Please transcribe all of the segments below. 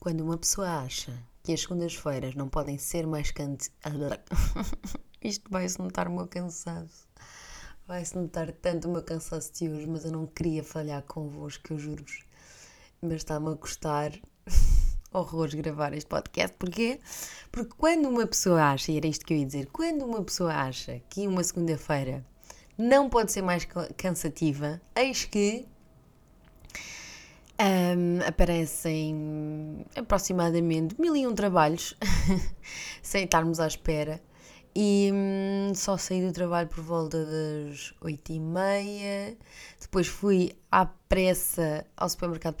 Quando uma pessoa acha que as segundas-feiras não podem ser mais cante... Isto vai-se notar o meu cansaço. Vai-se notar tanto o meu cansaço de hoje, mas eu não queria falhar convosco, eu juro-vos. Mas está-me a custar horrores gravar este podcast. Porquê? Porque quando uma pessoa acha, e era isto que eu ia dizer, quando uma pessoa acha que uma segunda-feira não pode ser mais cansativa, eis que um, aparecem aproximadamente mil e um trabalhos sem estarmos à espera. E hum, só saí do trabalho por volta das oito e meia. Depois fui à pressa ao supermercado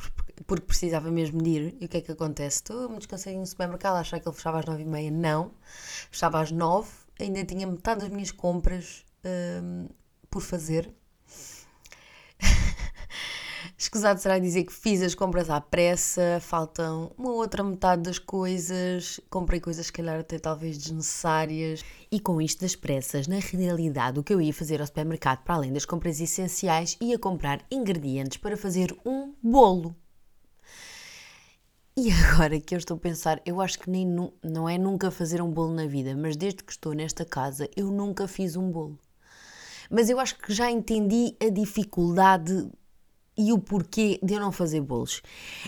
porque precisava mesmo de ir. E o que é que acontece? Estou muito descansadinho no supermercado, achar que ele fechava às nove e meia, não fechava às nove, ainda tinha metade das minhas compras um, por fazer Escusado será dizer que fiz as compras à pressa, faltam uma outra metade das coisas, comprei coisas, se calhar, até talvez desnecessárias. E com isto das pressas, na realidade, o que eu ia fazer ao supermercado, para além das compras essenciais, ia comprar ingredientes para fazer um bolo. E agora que eu estou a pensar, eu acho que nem não é nunca fazer um bolo na vida, mas desde que estou nesta casa, eu nunca fiz um bolo. Mas eu acho que já entendi a dificuldade e o porquê de eu não fazer bolos.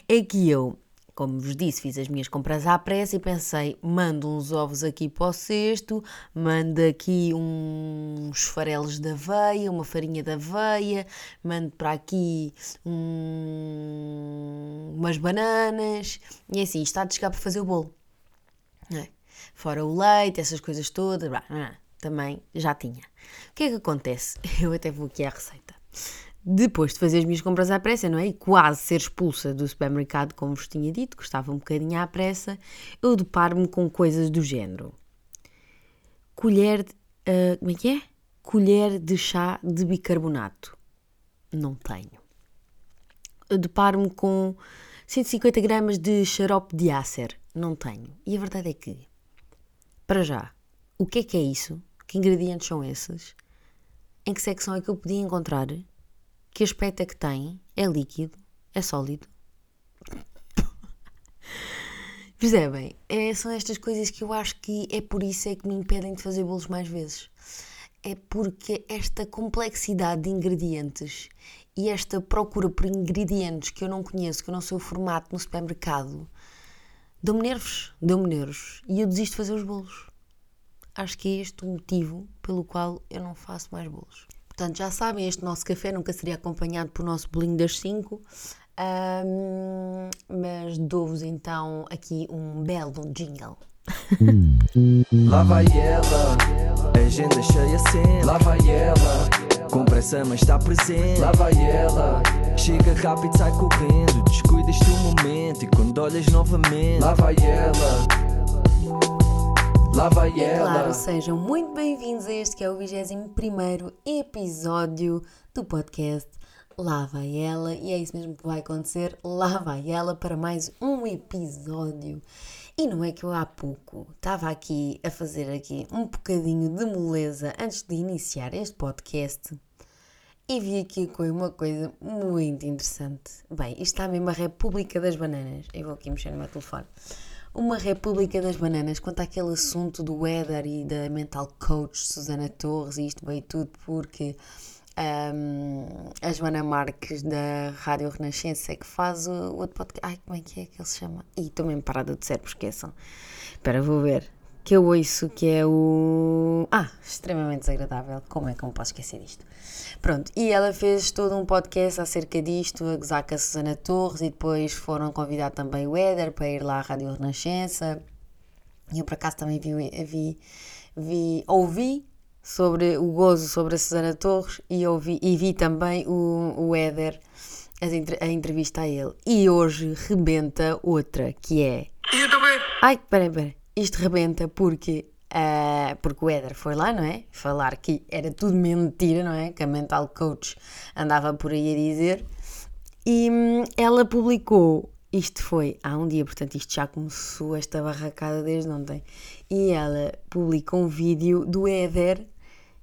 É que eu, como vos disse, fiz as minhas compras à pressa e pensei, mando uns ovos aqui para o cesto, mando aqui uns farelos de aveia, uma farinha de aveia, mando para aqui um, umas bananas, e é assim, está a chegar para fazer o bolo. É? Fora o leite, essas coisas todas, também já tinha. O que é que acontece? Eu até vou aqui à receita depois de fazer as minhas compras à pressa, não é? E quase ser expulsa do supermercado, como vos tinha dito, que estava um bocadinho à pressa, eu deparo-me com coisas do género. Colher. De, uh, como é que é? Colher de chá de bicarbonato. Não tenho. Eu deparo-me com 150 gramas de xarope de ácer. Não tenho. E a verdade é que, para já, o que é que é isso? Que ingredientes são esses? Em que secção é que eu podia encontrar? Que aspecto é que tem? É líquido? É sólido? Percebem? É, são estas coisas que eu acho que é por isso é que me impedem de fazer bolos mais vezes. É porque esta complexidade de ingredientes e esta procura por ingredientes que eu não conheço, que eu não sei o formato no supermercado, dão-me nervos, dão-me nervos. E eu desisto de fazer os bolos. Acho que é este o motivo pelo qual eu não faço mais bolos. Portanto, já sabem, este nosso café nunca seria acompanhado por nosso bolinho das 5. Um, mas dou-vos então aqui um belo jingle. Lá vai ela, agenda cheia sempre. Lá vai ela, com pressa mas está presente. Lá vai ela, chega rápido, sai correndo. Descuidas do momento e quando olhas novamente. Lá vai ela Lá vai ela. Claro, sejam muito bem-vindos a este que é o 21 episódio do podcast Lá vai ela. E é isso mesmo que vai acontecer. Lá vai ela para mais um episódio. E não é que eu há pouco estava aqui a fazer aqui um bocadinho de moleza antes de iniciar este podcast e vi aqui com uma coisa muito interessante. Bem, isto está mesmo a República das Bananas. Eu vou aqui mexer no meu telefone uma República das Bananas quanto àquele assunto do weather e da mental coach Susana Torres, e isto veio tudo porque um, a Joana Marques da Rádio Renascença é que faz o, outro podcast. Ai, como é que é que ele se chama? Ih, estou mesmo parada de cérebro, esqueçam. Espera, vou ver. Que eu ouço que é o. Ah, extremamente desagradável. Como é que eu me posso esquecer disto? Pronto, e ela fez todo um podcast acerca disto, a gozar com a Susana Torres, e depois foram convidar também o Éder para ir lá à Rádio Renascença. E eu por acaso também vi, vi, vi ouvi sobre o gozo sobre a Susana Torres e, ouvi, e vi também o, o Éder, a, entrevista a ele. E hoje rebenta outra, que é. Eu também! Ai, peraí, peraí. Isto rebenta porque Uh, porque o Éder foi lá, não é? Falar que era tudo mentira, não é? Que a mental coach andava por aí a dizer. E hum, ela publicou, isto foi há um dia, portanto isto já começou esta barracada desde ontem. E ela publicou um vídeo do Éder.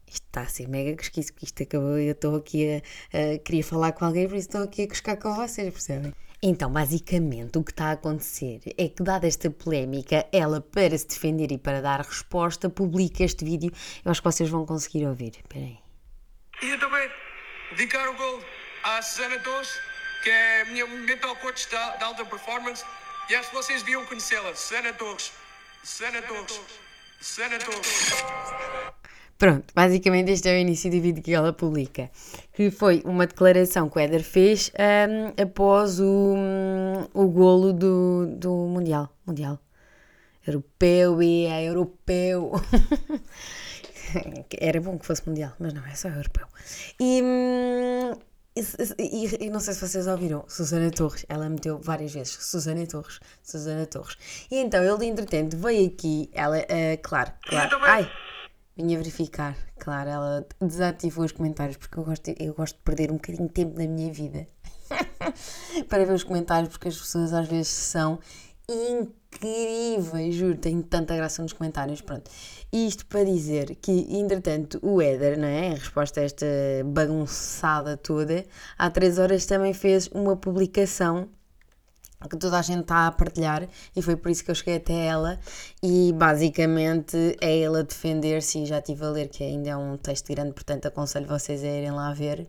Isto está a ser mega pesquisa, porque isto acabou. Eu estou aqui a, a. Queria falar com alguém, por isso estou aqui a cuscar com vocês, percebem? Então, basicamente, o que está a acontecer é que, dada esta polémica, ela, para se defender e para dar resposta, publica este vídeo. Eu acho que vocês vão conseguir ouvir. Espera aí. E eu também dedicar o gol à Susana Torres, que é a minha mental coach da, da alta performance. E acho que vocês deviam conhecê-la. Susana Torres. Susana Torres. Susana Torres. Pronto, basicamente este é o início do vídeo que ela publica, que foi uma declaração que o Éder fez um, após o, um, o golo do, do Mundial. Mundial. Europeu e é europeu. Era bom que fosse mundial, mas não, é só europeu. E, hum, e, e, e, não sei se vocês ouviram, Susana Torres, ela meteu várias vezes Susana Torres, Susana Torres. E então ele, entretanto, veio aqui, ela, uh, claro, claro. Ai! Vinha verificar, claro, ela desativou os comentários porque eu gosto, eu gosto de perder um bocadinho de tempo da minha vida para ver os comentários porque as pessoas às vezes são incríveis, juro, tenho tanta graça nos comentários, pronto. Isto para dizer que, entretanto, o Éder, não é? Em resposta a esta bagunçada toda, há três horas também fez uma publicação que toda a gente está a partilhar e foi por isso que eu cheguei até ela e basicamente é ela defender-se e já estive a ler que ainda é um texto grande, portanto aconselho vocês a irem lá ver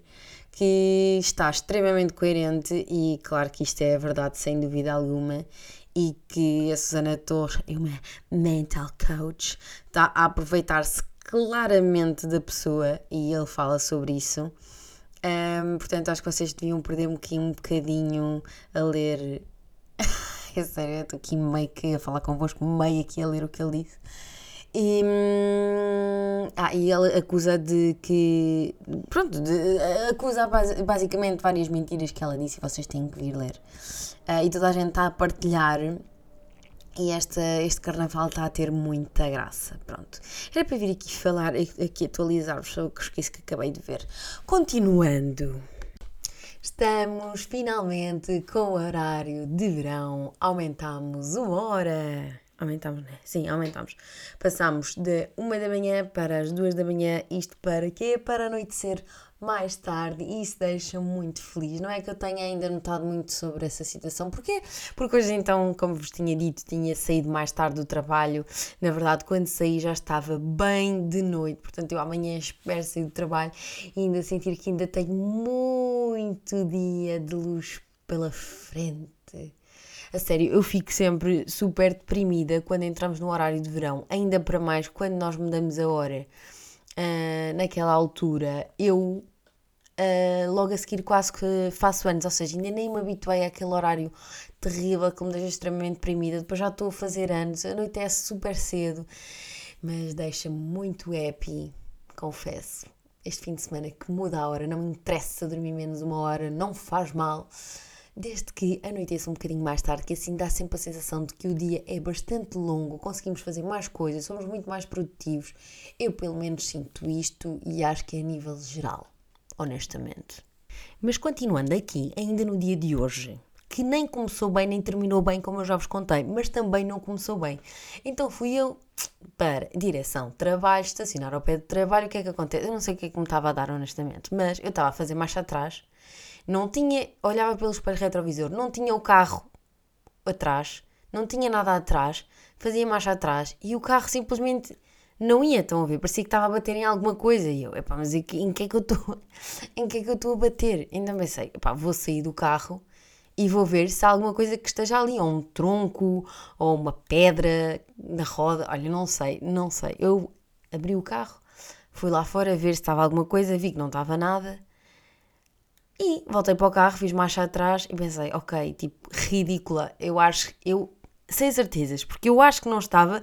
que está extremamente coerente e claro que isto é verdade sem dúvida alguma e que a Susana Torres é uma mental coach, está a aproveitar-se claramente da pessoa e ele fala sobre isso. Um, portanto, acho que vocês deviam perder um bocadinho a ler é sério, eu estou aqui meio que a falar convosco, meio aqui a ler o que ele disse. E, hum, ah, e ele acusa de que. Pronto, de, acusa basicamente várias mentiras que ela disse e vocês têm que vir ler. Uh, e toda a gente está a partilhar. E esta, este carnaval está a ter muita graça. Pronto. Era para vir aqui falar, aqui atualizar-vos sobre o que que acabei de ver. Continuando. Estamos finalmente com o horário de verão. Aumentamos uma hora. Aumentamos, né? Sim, aumentamos. Passamos de uma da manhã para as duas da manhã. Isto para quê? Para anoitecer mais tarde e isso deixa muito feliz. Não é que eu tenha ainda notado muito sobre essa situação. Porquê? Porque hoje então, como vos tinha dito, tinha saído mais tarde do trabalho. Na verdade, quando saí já estava bem de noite. Portanto, eu amanhã espero sair do trabalho e ainda sentir que ainda tenho muito dia de luz pela frente. A sério, eu fico sempre super deprimida quando entramos no horário de verão, ainda para mais quando nós mudamos a hora. Uh, naquela altura, eu uh, logo a seguir quase que faço anos, ou seja, ainda nem me habituei àquele horário terrível que me deixa extremamente deprimida. Depois já estou a fazer anos, anoitece super cedo, mas deixa-me muito happy, confesso. Este fim de semana que muda a hora, não me interessa dormir menos uma hora, não faz mal desde que anoiteça um bocadinho mais tarde, que assim dá sempre a sensação de que o dia é bastante longo, conseguimos fazer mais coisas, somos muito mais produtivos. Eu, pelo menos, sinto isto e acho que é a nível geral honestamente. Mas continuando aqui, ainda no dia de hoje, que nem começou bem nem terminou bem, como eu já vos contei, mas também não começou bem. Então fui eu para direção trabalho, estacionar ao pé de trabalho. O que é que acontece? Eu não sei o que é que me estava a dar, honestamente, mas eu estava a fazer marcha atrás, não tinha, olhava pelo espelho retrovisor, não tinha o carro atrás, não tinha nada atrás, fazia marcha atrás e o carro simplesmente não ia, estão a ver? Parecia que estava a bater em alguma coisa. E eu, epá, mas em que, em que é que eu estou? Em que é que eu estou a bater? Então pensei, epá, vou sair do carro e vou ver se há alguma coisa que esteja ali, ou um tronco, ou uma pedra na roda. Olha, não sei, não sei. Eu abri o carro, fui lá fora ver se estava alguma coisa, vi que não estava nada. E voltei para o carro, fiz marcha atrás e pensei, ok, tipo, ridícula. Eu acho, eu, sem certezas, porque eu acho que não estava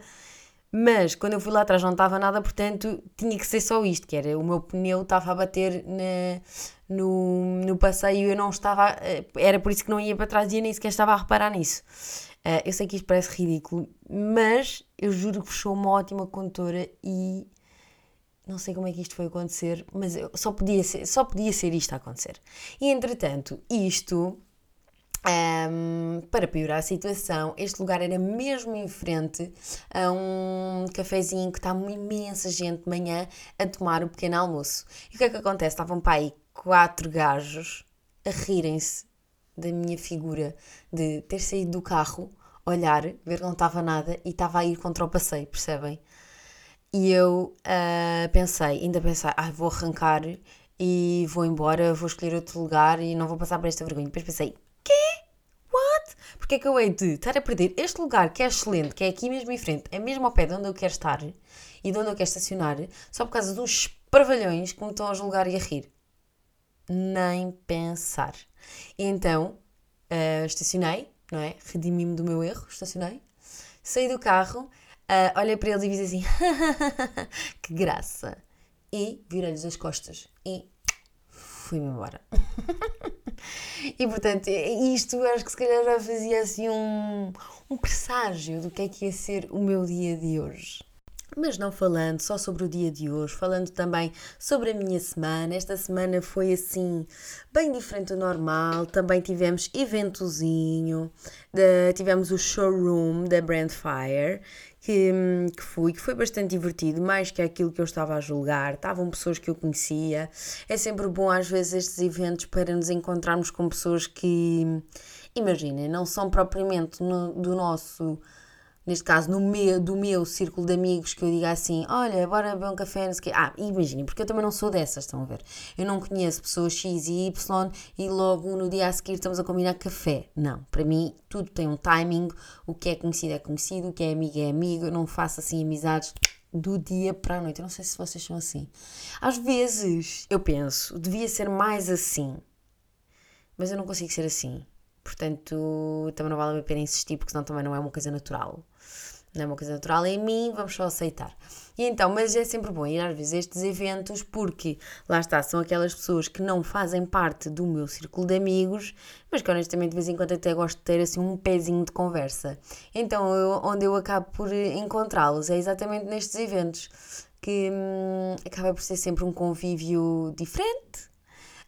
mas quando eu fui lá atrás não estava nada, portanto tinha que ser só isto, que era o meu pneu estava a bater na, no, no passeio eu não estava, eh, era por isso que não ia para trás e eu nem sequer estava a reparar nisso. Uh, eu sei que isto parece ridículo, mas eu juro que fechou uma ótima condutora e não sei como é que isto foi acontecer, mas só, podia ser, só podia ser isto a acontecer. E entretanto, isto um, para piorar a situação, este lugar era mesmo em frente a um cafezinho que está uma imensa gente de manhã a tomar o pequeno almoço. E o que é que acontece? Estavam para aí quatro gajos a rirem-se da minha figura de ter saído do carro, olhar, ver que não estava nada e estava a ir contra o passeio, percebem? E eu uh, pensei, ainda pensei, ah, vou arrancar e vou embora, vou escolher outro lugar e não vou passar por esta vergonha. Depois pensei? Porque é que eu hei de estar a perder este lugar que é excelente, que é aqui mesmo em frente, é mesmo ao pé de onde eu quero estar e de onde eu quero estacionar, só por causa dos parvalhões que me estão a julgar e a rir? Nem pensar. E então, uh, estacionei, não é? Redimi-me do meu erro, estacionei, saí do carro, uh, olhei para eles e disse assim: que graça! E virei-lhes as costas e fui-me embora. e portanto, isto acho que se calhar já fazia assim um, um presságio do que é que ia ser o meu dia de hoje. Mas não falando só sobre o dia de hoje, falando também sobre a minha semana. Esta semana foi assim, bem diferente do normal. Também tivemos eventozinho, de, tivemos o showroom da Brandfire, que, que fui, que foi bastante divertido, mais que aquilo que eu estava a julgar. Estavam pessoas que eu conhecia. É sempre bom, às vezes, estes eventos para nos encontrarmos com pessoas que, imaginem, não são propriamente no, do nosso neste caso, no meu, do meu círculo de amigos, que eu diga assim: olha, bora beber um café, não sei quê. Ah, imaginem, porque eu também não sou dessas, estão a ver? Eu não conheço pessoas X e Y e logo no dia a seguir estamos a combinar café. Não, para mim tudo tem um timing. O que é conhecido é conhecido, o que é amigo é amigo. Eu não faço assim amizades do dia para a noite. Eu não sei se vocês são assim. Às vezes eu penso, devia ser mais assim, mas eu não consigo ser assim. Portanto, também não vale a pena insistir, porque senão também não é uma coisa natural não é uma coisa natural em mim, vamos só aceitar. E então, mas é sempre bom ir às vezes a estes eventos porque, lá está, são aquelas pessoas que não fazem parte do meu círculo de amigos, mas que honestamente de vez em quando até gosto de ter assim um pezinho de conversa. Então, eu, onde eu acabo por encontrá-los é exatamente nestes eventos, que hum, acaba por ser sempre um convívio diferente,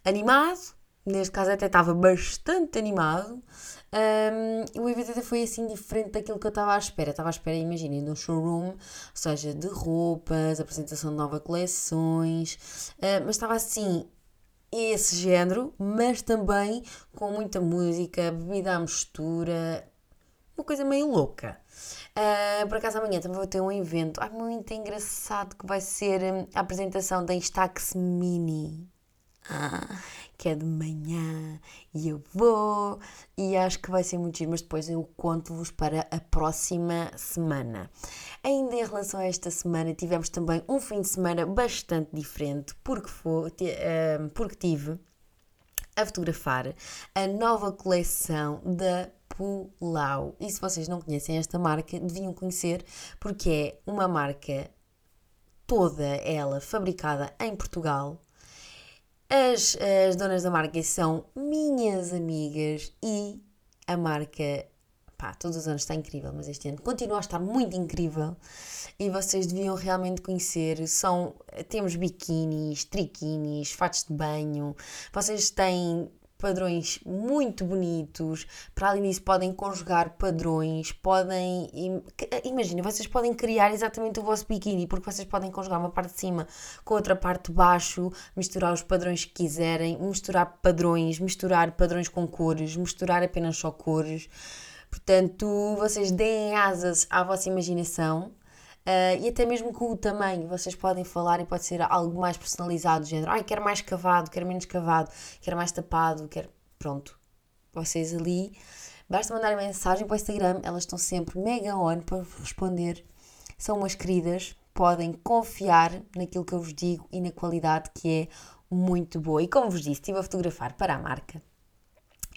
animado, neste caso até estava bastante animado, um, o evento até foi assim diferente daquilo que eu estava à espera. Estava à espera, imaginem, de um showroom, ou seja, de roupas, apresentação de novas coleções, uh, mas estava assim esse género, mas também com muita música, bebida à mistura, uma coisa meio louca. Uh, por acaso amanhã também vou ter um evento ai, muito engraçado que vai ser a apresentação da Instax Mini. Ah, que é de manhã e eu vou e acho que vai ser muito giro, mas depois eu conto-vos para a próxima semana. Ainda em relação a esta semana, tivemos também um fim de semana bastante diferente, porque, foi, uh, porque tive a fotografar a nova coleção da Pulau. E se vocês não conhecem esta marca, deviam conhecer, porque é uma marca toda ela fabricada em Portugal as, as donas da marca são minhas amigas e a marca, pá, todos os anos está incrível, mas este ano continua a estar muito incrível e vocês deviam realmente conhecer. São, temos biquínis, triquinis, fatos de banho, vocês têm padrões muito bonitos. Para além disso, podem conjugar padrões, podem. Imagina, vocês podem criar exatamente o vosso biquíni, porque vocês podem conjugar uma parte de cima com outra parte de baixo, misturar os padrões que quiserem, misturar padrões, misturar padrões com cores, misturar apenas só cores. Portanto, vocês deem asas à vossa imaginação Uh, e até mesmo com o tamanho, vocês podem falar e pode ser algo mais personalizado, género, ai, quero mais cavado, quero menos cavado, quero mais tapado, quero. Pronto. Vocês ali, basta mandar mensagem para o Instagram, elas estão sempre mega on para responder. São umas queridas, podem confiar naquilo que eu vos digo e na qualidade que é muito boa. E como vos disse, estive a fotografar para a marca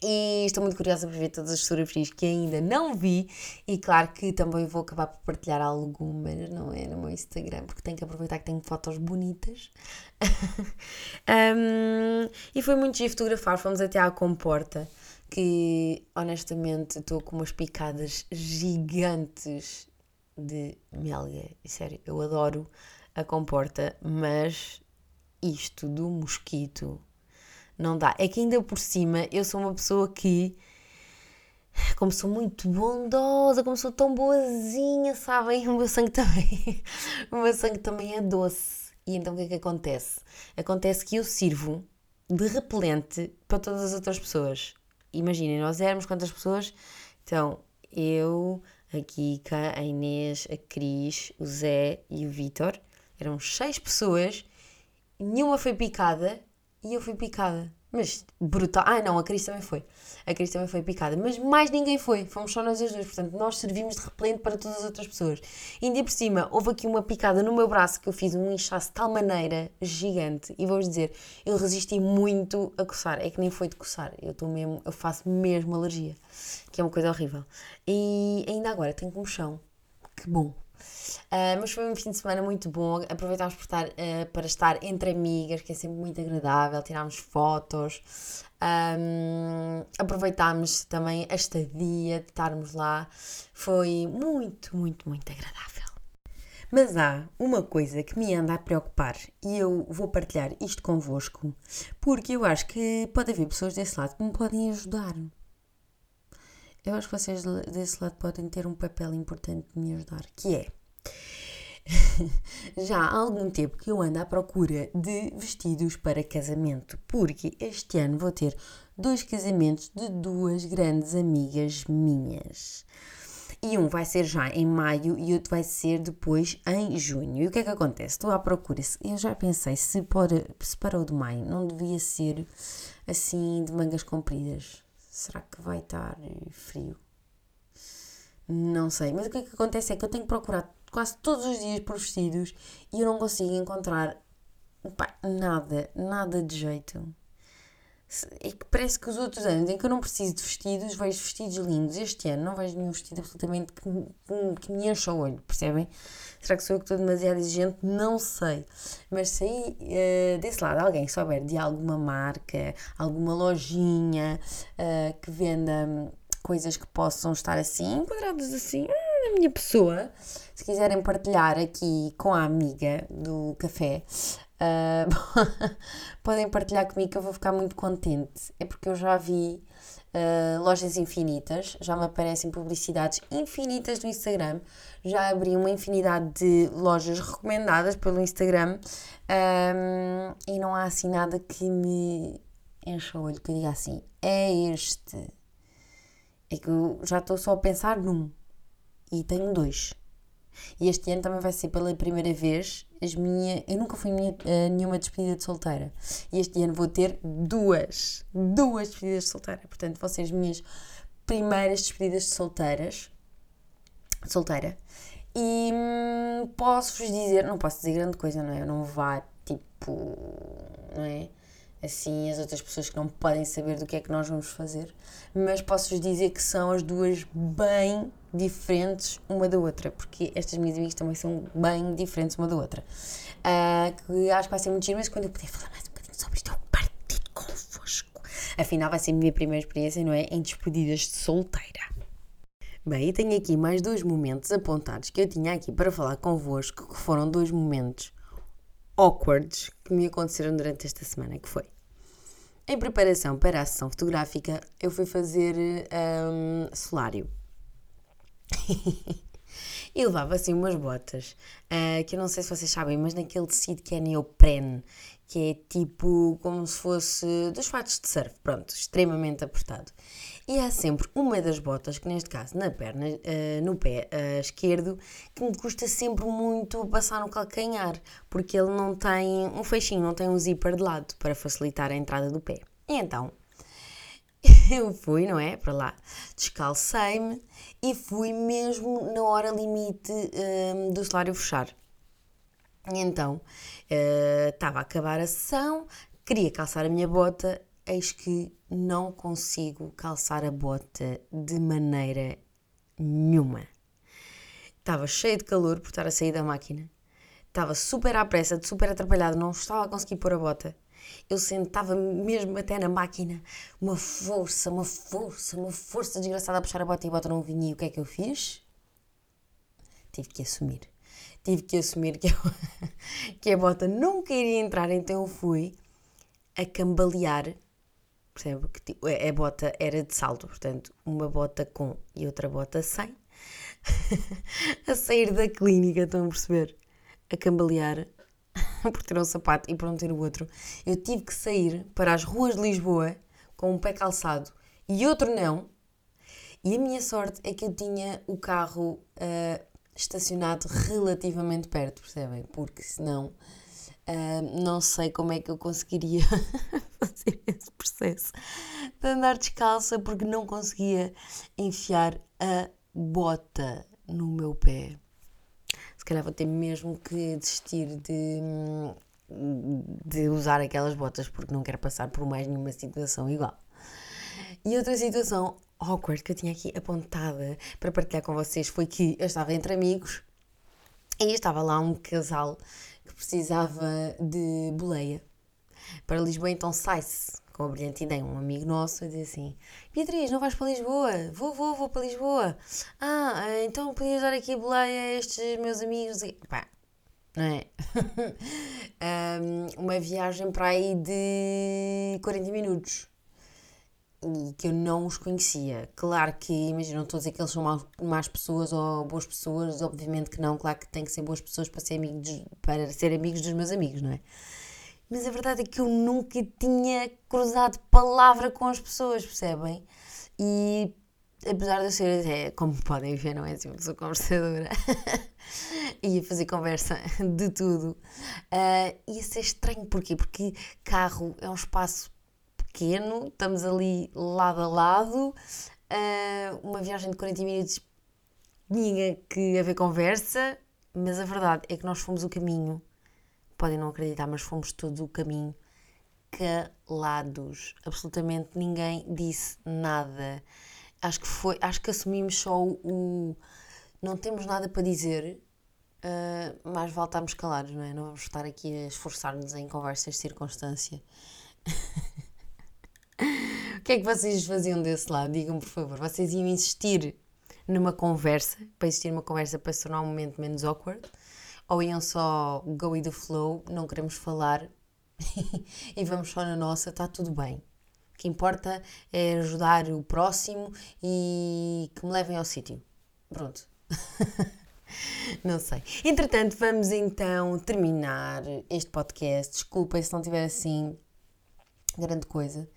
e estou muito curiosa para ver todas as fotografias que ainda não vi. E claro que também vou acabar por partilhar algumas, não é? No meu Instagram, porque tenho que aproveitar que tenho fotos bonitas. um, e foi muito giro fotografar. Fomos até à comporta, que honestamente estou com umas picadas gigantes de melga. Sério, eu adoro a comporta, mas isto do mosquito não dá. É que ainda por cima eu sou uma pessoa que, como sou muito bondosa, como sou tão boazinha, sabem? O meu sangue também, o meu sangue também é doce. E então o que é que acontece? Acontece que eu sirvo de repelente para todas as outras pessoas. imaginem, nós éramos quantas pessoas? Então, eu, a Kika, a Inês, a Cris, o Zé e o Vitor. Eram seis pessoas, nenhuma foi picada e eu fui picada. Mas brutal. Ah, não, a Cris também foi. A Cris também foi picada. Mas mais ninguém foi. Fomos só nós as duas. Portanto, nós servimos de repelente para todas as outras pessoas. E ainda por cima, houve aqui uma picada no meu braço que eu fiz um inchaço de tal maneira gigante. E vou-vos dizer, eu resisti muito a coçar. É que nem foi de coçar. Eu estou mesmo, eu faço mesmo alergia. Que é uma coisa horrível. E ainda agora tenho comichão. Que bom. Uh, mas foi um fim de semana muito bom. Aproveitámos estar, uh, para estar entre amigas, que é sempre muito agradável. Tirámos fotos. Um, aproveitámos também a estadia de estarmos lá. Foi muito, muito, muito agradável. Mas há uma coisa que me anda a preocupar e eu vou partilhar isto convosco porque eu acho que pode haver pessoas desse lado que me podem ajudar. Eu acho que vocês desse lado podem ter um papel importante de me ajudar, que é já há algum tempo que eu ando à procura de vestidos para casamento, porque este ano vou ter dois casamentos de duas grandes amigas minhas. E um vai ser já em maio e outro vai ser depois em junho. E o que é que acontece? Estou à procura. Eu já pensei se para, se para o de maio não devia ser assim de mangas compridas. Será que vai estar frio? Não sei. Mas o que é que acontece é que eu tenho que procurar quase todos os dias por vestidos e eu não consigo encontrar pá, nada, nada de jeito. É que parece que os outros anos em que eu não preciso de vestidos, vejo vestidos lindos. Este ano não vejo nenhum vestido absolutamente que, que, me encha o olho, percebem? Será que sou eu que estou demasiado exigente? Não sei. Mas se aí uh, desse lado alguém souber de alguma marca, alguma lojinha uh, que venda coisas que possam estar assim, enquadradas assim, na minha pessoa, se quiserem partilhar aqui com a amiga do café, uh, podem partilhar comigo que eu vou ficar muito contente. É porque eu já vi uh, lojas infinitas, já me aparecem publicidades infinitas no Instagram, já abri uma infinidade de lojas recomendadas pelo Instagram um, e não há assim nada que me encha o olho, que eu diga assim, é este. É que eu já estou só a pensar num e tenho dois. E este ano também vai ser pela primeira vez as minha, eu nunca fui minha, uh, nenhuma despedida de solteira. E este ano vou ter duas, duas despedidas de solteira. Portanto, vão ser as minhas primeiras despedidas de solteiras, solteira. E hum, posso-vos dizer, não posso dizer grande coisa, não é? Eu não vá tipo, não é? Assim as outras pessoas que não podem saber do que é que nós vamos fazer, mas posso-vos dizer que são as duas bem diferentes uma da outra, porque estas minhas amigas também são bem diferentes uma da outra. Uh, que acho que vai ser muito giro, mas quando eu puder falar mais um bocadinho sobre isto, eu partilho convosco. Afinal, vai ser a minha primeira experiência, não é? Em despedidas de solteira. Bem, e tenho aqui mais dois momentos apontados que eu tinha aqui para falar convosco, que foram dois momentos awkwards que me aconteceram durante esta semana, que foi em preparação para a sessão fotográfica, eu fui fazer um, solário. e levava assim umas botas, uh, que eu não sei se vocês sabem, mas naquele tecido que é neoprene, que é tipo como se fosse dos fatos de surf, pronto, extremamente apertado. E há sempre uma das botas, que neste caso na perna, uh, no pé uh, esquerdo, que me custa sempre muito passar no calcanhar, porque ele não tem um feixinho, não tem um zíper de lado para facilitar a entrada do pé. E então eu fui, não é? Para lá, descalcei-me e fui mesmo na hora limite um, do salário fechar. E então estava uh, a acabar a sessão, queria calçar a minha bota, eis que não consigo calçar a bota de maneira nenhuma. Estava cheio de calor por estar a sair da máquina, estava super à pressa, super atrapalhado, não estava a conseguir pôr a bota. Eu sentava mesmo até na máquina, uma força, uma força, uma força desgraçada a puxar a bota e a bota não vinha. E o que é que eu fiz? Tive que assumir. Tive que assumir que, eu, que a bota nunca iria entrar, então eu fui a cambalear. Percebe? Que tipo, a bota era de salto, portanto, uma bota com e outra bota sem. a sair da clínica, estão a perceber? A cambalear por ter um sapato e por não ter o outro, eu tive que sair para as ruas de Lisboa com um pé calçado e outro não. E a minha sorte é que eu tinha o carro uh, estacionado relativamente perto, percebem? Porque senão uh, não sei como é que eu conseguiria fazer esse processo de andar descalça porque não conseguia enfiar a bota no meu pé. Se calhar vou ter mesmo que desistir de, de usar aquelas botas porque não quero passar por mais nenhuma situação igual. E outra situação awkward que eu tinha aqui apontada para partilhar com vocês foi que eu estava entre amigos e estava lá um casal que precisava de boleia para Lisboa, então sai-se com a brilhante ideia, um amigo nosso, a assim: Beatriz, não vais para Lisboa? Vou, vou, vou para Lisboa. Ah, então podias dar aqui boleia a estes meus amigos. E, pá, não é? um, uma viagem para aí de 40 minutos e que eu não os conhecia. Claro que, imagina, não estou a dizer que eles são más, pessoas ou boas pessoas, obviamente que não, claro que tem que ser boas pessoas para ser amigos, para ser amigos dos meus amigos, não é? Mas a verdade é que eu nunca tinha cruzado palavra com as pessoas, percebem? E apesar de eu ser, é, como podem ver, não é assim, sou conversadora, ia fazer conversa de tudo, uh, ia ser estranho, porquê? Porque carro é um espaço pequeno, estamos ali lado a lado, uh, uma viagem de 40 minutos tinha que haver conversa, mas a verdade é que nós fomos o caminho, podem não acreditar, mas fomos todo o caminho calados, absolutamente ninguém disse nada. Acho que foi, acho que assumimos só o, o não temos nada para dizer, uh, mas voltámos calados, não é? Não vamos estar aqui a esforçar-nos em conversas de circunstância. O que é que vocês faziam desse lado? Digam por favor. Vocês iam insistir numa conversa, para existir uma conversa para se tornar um momento menos awkward? Ou iam só go with the flow, não queremos falar e vamos só na nossa, está tudo bem. O que importa é ajudar o próximo e que me levem ao sítio. Pronto. não sei. Entretanto, vamos então terminar este podcast. Desculpem se não tiver assim grande coisa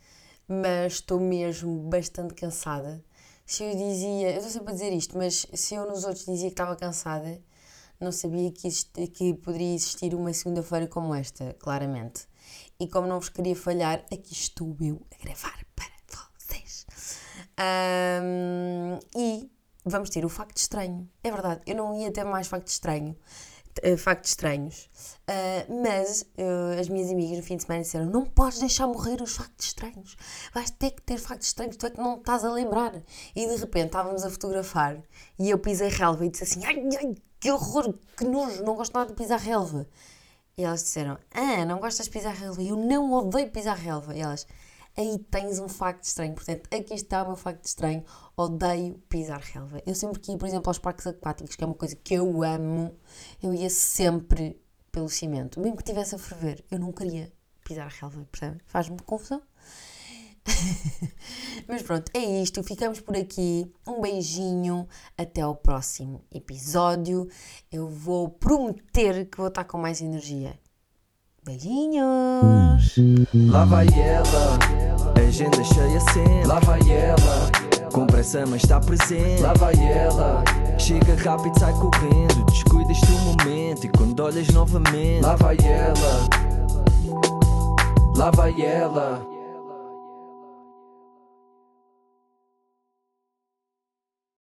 mas estou mesmo bastante cansada. Se eu dizia, eu estou sempre a dizer isto, mas se eu nos outros dizia que estava cansada, não sabia que, que poderia existir uma segunda-feira como esta, claramente. E como não vos queria falhar, aqui estou eu a gravar para vocês. Um, e vamos ter o facto estranho. É verdade, eu não ia ter mais facto estranho. Uh, factos estranhos. Uh, mas uh, as minhas amigas no fim de semana disseram: Não podes deixar morrer os factos estranhos, vais ter que ter factos estranhos, tu é que não estás a lembrar. E de repente estávamos a fotografar e eu pisei relva e disse assim: Ai, ai, que horror, que nojo, não gosto nada de pisar relva. E elas disseram: Ah, não gostas de pisar relva? E eu não odeio pisar relva. E elas: aí tens um facto estranho. Portanto, aqui está o meu facto estranho. Odeio pisar relva. Eu sempre que ia, por exemplo, aos parques aquáticos, que é uma coisa que eu amo, eu ia sempre pelo cimento. Mesmo que estivesse a ferver, eu não queria pisar relva, percebe? Faz-me confusão. Mas pronto, é isto. Ficamos por aqui. Um beijinho. Até ao próximo episódio. Eu vou prometer que vou estar com mais energia. Beijinhos! Lá vai ela, agenda cheia sempre. Lá vai ela, com pressa mas está presente. Lá vai ela, chega rápido, sai correndo. Descuidas do momento e quando olhas novamente. Lá vai ela, lá vai ela.